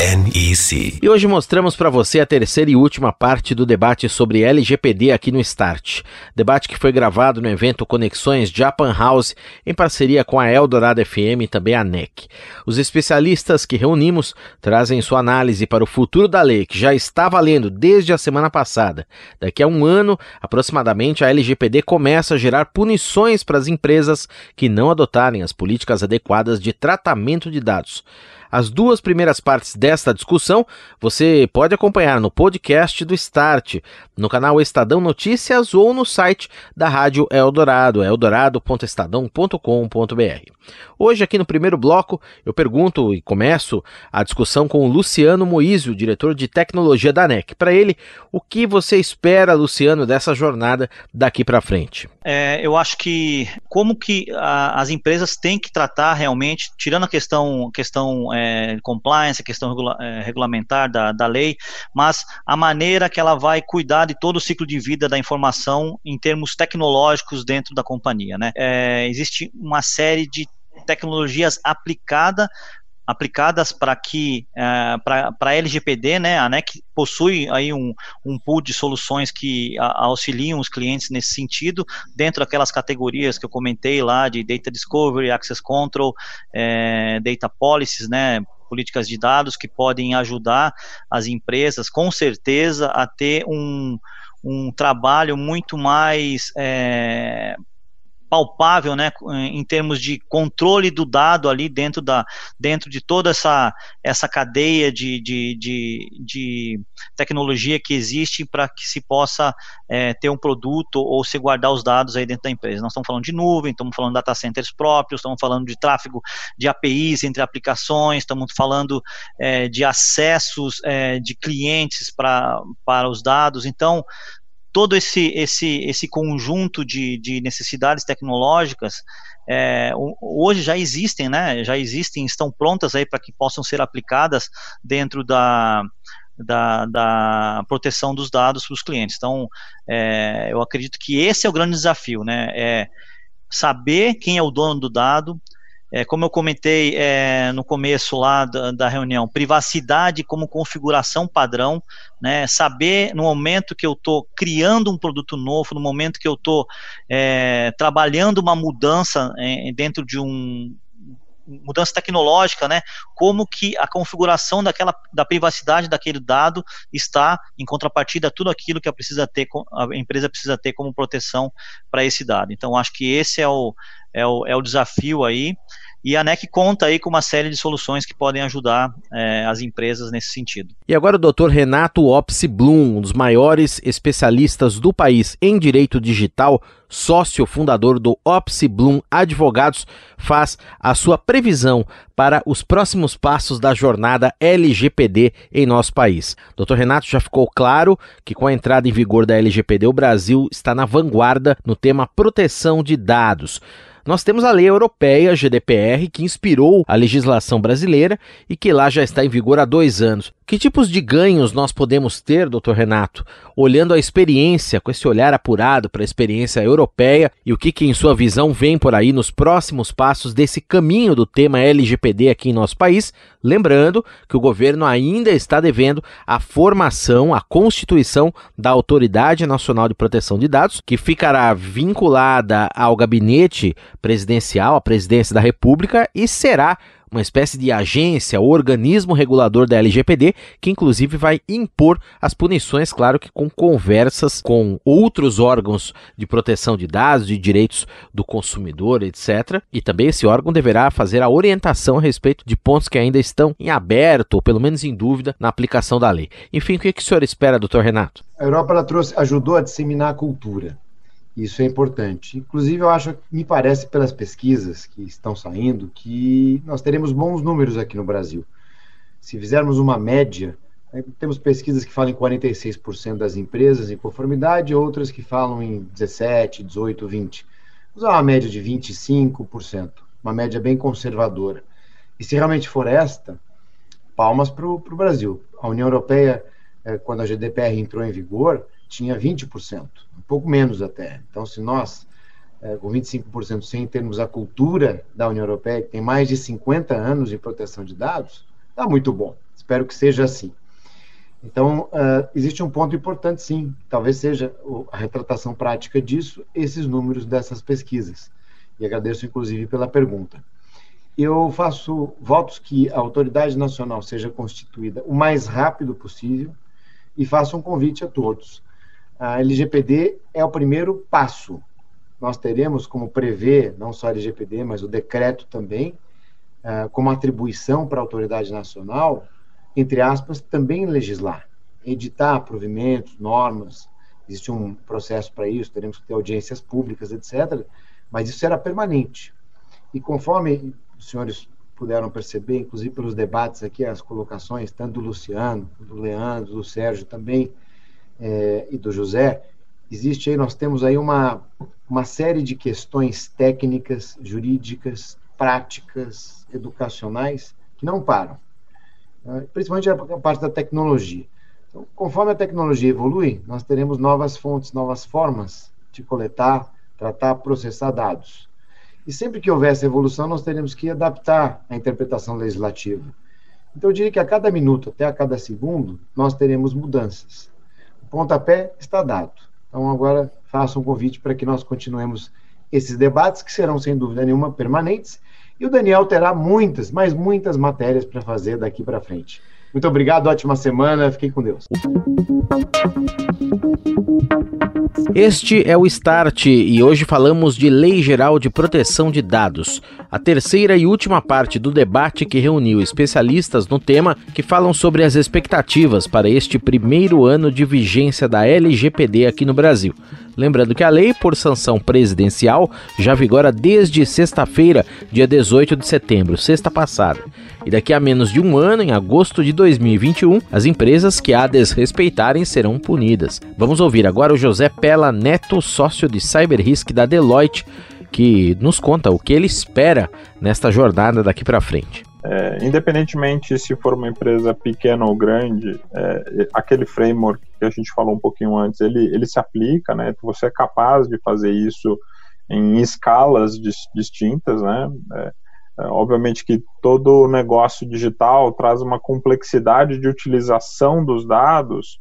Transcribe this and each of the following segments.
NEC. E hoje mostramos para você a terceira e última parte do debate sobre LGPD aqui no Start. Debate que foi gravado no evento Conexões Japan House em parceria com a Eldorado FM e também a NEC. Os especialistas que reunimos trazem sua análise para o futuro da lei que já está valendo desde a semana passada. Daqui a um ano, aproximadamente, a LGPD começa a gerar punições para as empresas que não adotarem as políticas adequadas de tratamento de dados. As duas primeiras partes desta discussão você pode acompanhar no podcast do Start, no canal Estadão Notícias ou no site da Rádio Eldorado, eldorado.estadão.com.br. Hoje, aqui no primeiro bloco, eu pergunto e começo a discussão com o Luciano Moísio, diretor de tecnologia da NEC. Para ele, o que você espera, Luciano, dessa jornada daqui para frente? É, eu acho que como que a, as empresas têm que tratar realmente, tirando a questão, questão é, é, compliance, a questão regula é, regulamentar da, da lei, mas a maneira que ela vai cuidar de todo o ciclo de vida da informação em termos tecnológicos dentro da companhia. Né? É, existe uma série de tecnologias aplicada aplicadas para que uh, para a LGPD, né, a NEC possui aí um, um pool de soluções que a, auxiliam os clientes nesse sentido, dentro daquelas categorias que eu comentei lá de Data Discovery, Access Control, é, Data Policies, né, políticas de dados que podem ajudar as empresas, com certeza, a ter um, um trabalho muito mais é, palpável, né, em termos de controle do dado ali dentro, da, dentro de toda essa, essa cadeia de, de, de, de tecnologia que existe para que se possa é, ter um produto ou se guardar os dados aí dentro da empresa. Nós estamos falando de nuvem, estamos falando de data centers próprios, estamos falando de tráfego de APIs entre aplicações, estamos falando é, de acessos é, de clientes para para os dados. Então, todo esse, esse, esse conjunto de, de necessidades tecnológicas é, hoje já existem, né? Já existem, estão prontas aí para que possam ser aplicadas dentro da, da, da proteção dos dados para os clientes. Então, é, eu acredito que esse é o grande desafio, né? É saber quem é o dono do dado, é, como eu comentei é, no começo lá da, da, reunião, privacidade como configuração padrão, né, saber no momento que eu estou criando um produto novo, no momento que eu estou é, trabalhando uma mudança é, dentro de um mudança tecnológica, né, como que a configuração daquela da privacidade daquele dado está em contrapartida a tudo aquilo que a, precisa ter, a empresa precisa ter como proteção para esse dado. Então, acho que esse é o, é o, é o desafio aí. E a NEC conta aí com uma série de soluções que podem ajudar é, as empresas nesse sentido. E agora o Dr. Renato Opsi Blum, um dos maiores especialistas do país em direito digital, sócio fundador do Opsi Blum Advogados, faz a sua previsão para os próximos passos da jornada LGPD em nosso país. Dr. Renato já ficou claro que com a entrada em vigor da LGPD o Brasil está na vanguarda no tema proteção de dados. Nós temos a lei europeia GDPR que inspirou a legislação brasileira e que lá já está em vigor há dois anos. Que tipos de ganhos nós podemos ter, doutor Renato, olhando a experiência, com esse olhar apurado para a experiência europeia e o que, que, em sua visão, vem por aí nos próximos passos desse caminho do tema LGPD aqui em nosso país? Lembrando que o governo ainda está devendo a formação, a constituição da Autoridade Nacional de Proteção de Dados, que ficará vinculada ao gabinete presidencial, à presidência da República e será uma espécie de agência, organismo regulador da LGPD, que inclusive vai impor as punições, claro que com conversas com outros órgãos de proteção de dados, de direitos do consumidor, etc. E também esse órgão deverá fazer a orientação a respeito de pontos que ainda estão em aberto, ou pelo menos em dúvida, na aplicação da lei. Enfim, o que, é que o senhor espera, doutor Renato? A Europa trouxe, ajudou a disseminar a cultura. Isso é importante. Inclusive, eu acho, me parece pelas pesquisas que estão saindo, que nós teremos bons números aqui no Brasil. Se fizermos uma média, né, temos pesquisas que falam em 46% das empresas em conformidade, outras que falam em 17, 18, 20. Vamos usar uma média de 25%, uma média bem conservadora. E se realmente for esta, palmas para o Brasil. A União Europeia, é, quando a GDPR entrou em vigor, tinha 20%, um pouco menos até. Então, se nós, é, com 25% sem termos a cultura da União Europeia, que tem mais de 50 anos em proteção de dados, está muito bom. Espero que seja assim. Então, uh, existe um ponto importante, sim, talvez seja a retratação prática disso, esses números dessas pesquisas. E agradeço, inclusive, pela pergunta. Eu faço votos que a autoridade nacional seja constituída o mais rápido possível e faço um convite a todos a LGPD é o primeiro passo. Nós teremos, como prevê, não só a LGPD, mas o decreto também, uh, como atribuição para a autoridade nacional, entre aspas, também legislar, editar provimentos, normas, existe um processo para isso, teremos que ter audiências públicas, etc., mas isso será permanente. E conforme os senhores puderam perceber, inclusive pelos debates aqui, as colocações, tanto do Luciano, do Leandro, do Sérgio também, é, e do José, existe aí, nós temos aí uma, uma série de questões técnicas, jurídicas, práticas, educacionais, que não param. Né? Principalmente a parte da tecnologia. Então, conforme a tecnologia evolui, nós teremos novas fontes, novas formas de coletar, tratar, processar dados. E sempre que houver essa evolução, nós teremos que adaptar a interpretação legislativa. Então, eu diria que a cada minuto, até a cada segundo, nós teremos mudanças pontapé está dado. Então, agora faço um convite para que nós continuemos esses debates, que serão, sem dúvida nenhuma, permanentes. E o Daniel terá muitas, mas muitas matérias para fazer daqui para frente. Muito obrigado, ótima semana, fiquem com Deus. Este é o Start e hoje falamos de Lei Geral de Proteção de Dados, a terceira e última parte do debate que reuniu especialistas no tema que falam sobre as expectativas para este primeiro ano de vigência da LGPD aqui no Brasil. Lembrando que a lei, por sanção presidencial, já vigora desde sexta-feira, dia 18 de setembro, sexta passada. E daqui a menos de um ano, em agosto de 2021, as empresas que a desrespeitarem serão punidas. Vamos ouvir agora o José Pela Neto, sócio de Cyberrisk da Deloitte, que nos conta o que ele espera nesta jornada daqui para frente. É, independentemente se for uma empresa pequena ou grande, é, aquele framework que a gente falou um pouquinho antes, ele, ele se aplica, né? Você é capaz de fazer isso em escalas dis, distintas, né? É, é obviamente que todo negócio digital traz uma complexidade de utilização dos dados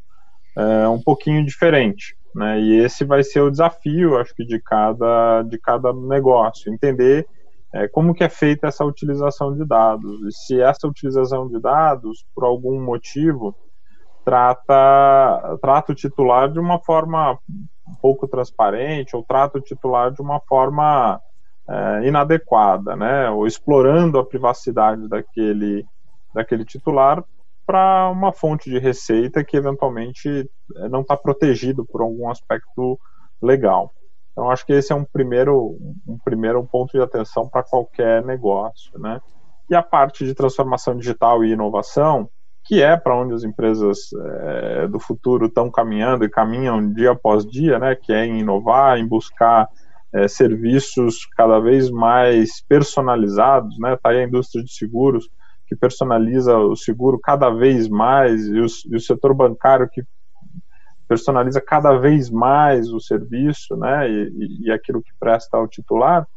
é, um pouquinho diferente, né? E esse vai ser o desafio, acho que de cada de cada negócio, entender é, como que é feita essa utilização de dados e se essa utilização de dados por algum motivo trata trata o titular de uma forma pouco transparente ou trata o titular de uma forma é, inadequada, né, ou explorando a privacidade daquele daquele titular para uma fonte de receita que eventualmente é, não está protegido por algum aspecto legal. Então, acho que esse é um primeiro, um primeiro ponto de atenção para qualquer negócio, né? E a parte de transformação digital e inovação, que é para onde as empresas é, do futuro estão caminhando e caminham dia após dia, né? Que é em inovar, em buscar é, serviços cada vez mais personalizados, né? Tá aí a indústria de seguros que personaliza o seguro cada vez mais e e o setor bancário que personaliza cada vez mais o serviço, né, e, e aquilo que presta ao titular,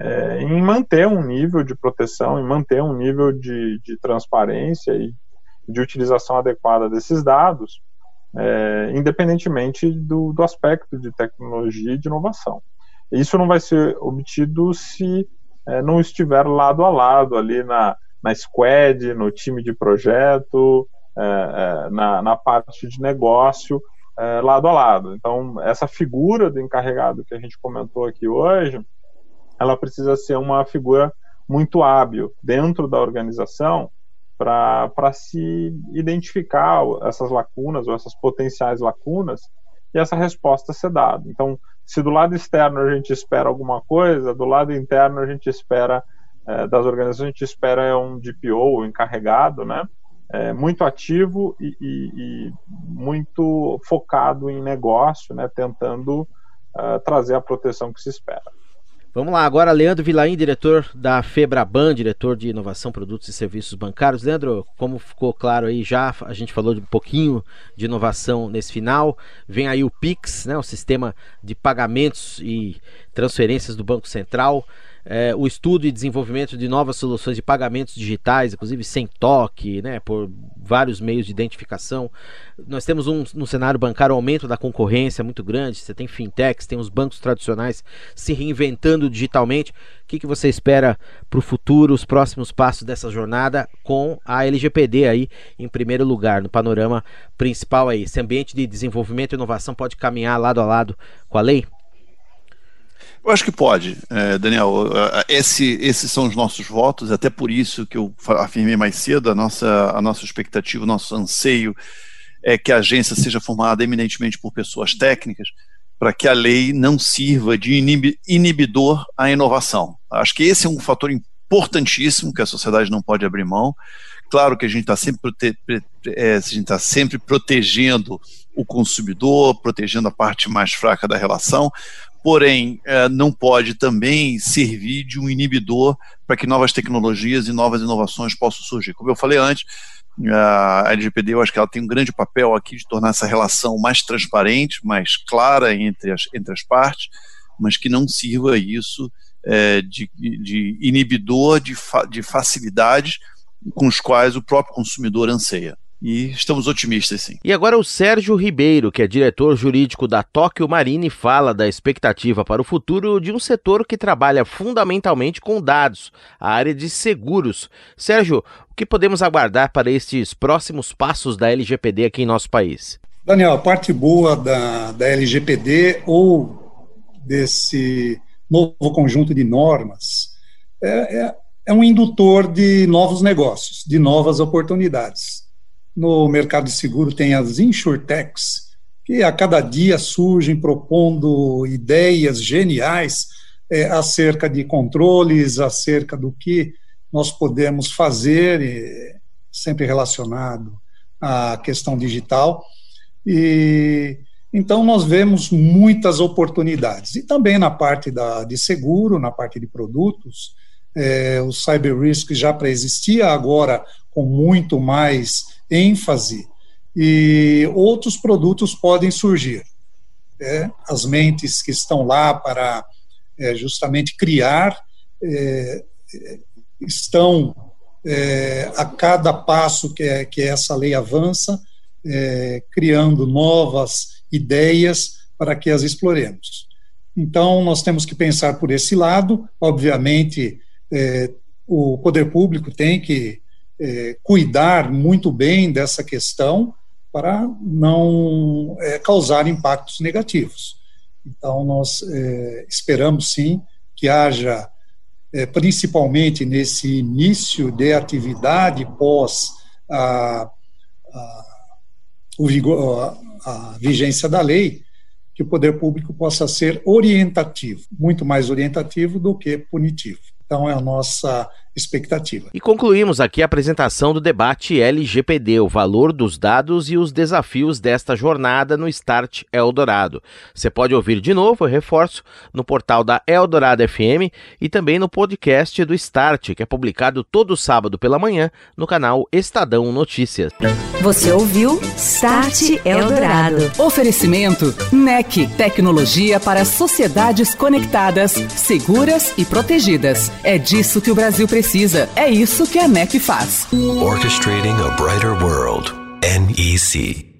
é, em manter um nível de proteção, em manter um nível de, de transparência e de utilização adequada desses dados, é, independentemente do, do, aspecto de tecnologia e de inovação. Isso não vai ser obtido se é, não estiver lado a lado ali na, na squad, no time de projeto, é, é, na, na parte de negócio, é, lado a lado. Então, essa figura do encarregado que a gente comentou aqui hoje, ela precisa ser uma figura muito hábil dentro da organização para se identificar essas lacunas ou essas potenciais lacunas e essa resposta ser dada. Então, se do lado externo a gente espera alguma coisa, do lado interno a gente espera é, das organizações a gente espera é um DPO, encarregado, né? É, muito ativo e, e, e, muito focado em negócio, né? Tentando uh, trazer a proteção que se espera. Vamos lá, agora Leandro Vilaim, diretor da Febraban, diretor de inovação, produtos e serviços bancários. Leandro, como ficou claro aí já, a gente falou de um pouquinho de inovação nesse final. Vem aí o Pix, né, o sistema de pagamentos e transferências do Banco Central é, o estudo e desenvolvimento de novas soluções de pagamentos digitais, inclusive sem toque, né, por vários meios de identificação. Nós temos um, no cenário bancário um aumento da concorrência muito grande. Você tem fintechs, tem os bancos tradicionais se reinventando digitalmente. O que, que você espera para o futuro, os próximos passos dessa jornada com a LGPD aí em primeiro lugar, no panorama principal aí? Esse ambiente de desenvolvimento e inovação pode caminhar lado a lado com a lei? Eu acho que pode, é, Daniel. Esse, esses são os nossos votos, até por isso que eu afirmei mais cedo, a nossa, a nossa expectativa, o nosso anseio é que a agência seja formada eminentemente por pessoas técnicas, para que a lei não sirva de inibidor à inovação. Acho que esse é um fator importantíssimo que a sociedade não pode abrir mão. Claro que a gente está sempre, é, tá sempre protegendo o consumidor, protegendo a parte mais fraca da relação, porém é, não pode também servir de um inibidor para que novas tecnologias e novas inovações possam surgir. Como eu falei antes, a LGPD eu acho que ela tem um grande papel aqui de tornar essa relação mais transparente, mais clara entre as, entre as partes, mas que não sirva isso é, de, de, inibidor de, fa, de facilidades com os quais o próprio consumidor anseia e estamos otimistas sim. E agora o Sérgio Ribeiro, que é diretor jurídico da Tóquio Marine, fala da expectativa para o futuro de um setor que trabalha fundamentalmente com dados, a área de seguros. Sérgio, o que podemos aguardar para estes próximos passos da LGPD aqui em nosso país? Daniel, a parte boa da, da LGPD ou desse novo conjunto de normas é, é, é um indutor de novos negócios, de novas oportunidades no mercado de seguro tem as insurtechs, que a cada dia surgem propondo ideias geniais é, acerca de controles, acerca do que nós podemos fazer, é, sempre relacionado à questão digital. E então nós vemos muitas oportunidades. E também na parte da, de seguro, na parte de produtos, é, o cyber risk já pré-existia, agora com muito mais ênfase e outros produtos podem surgir. É, as mentes que estão lá para é, justamente criar é, estão é, a cada passo que, é, que essa lei avança criando novas ideias para que as exploremos. Então nós temos que pensar por esse lado. Obviamente o poder público tem que é, cuidar muito bem dessa questão para não é, causar impactos negativos. Então, nós é, esperamos sim que haja, é, principalmente nesse início de atividade pós a, a, o vigor, a, a vigência da lei, que o poder público possa ser orientativo, muito mais orientativo do que punitivo. Então, é a nossa expectativa. E concluímos aqui a apresentação do debate LGPD, o valor dos dados e os desafios desta jornada no Start Eldorado. Você pode ouvir de novo, eu reforço, no portal da Eldorado FM e também no podcast do Start, que é publicado todo sábado pela manhã no canal Estadão Notícias. Você ouviu Start Eldorado. Oferecimento NEC, tecnologia para sociedades conectadas, seguras e protegidas. É disso que o Brasil precisa precisa. É isso que a NEC faz. Orchestrating a Brighter World. NEC.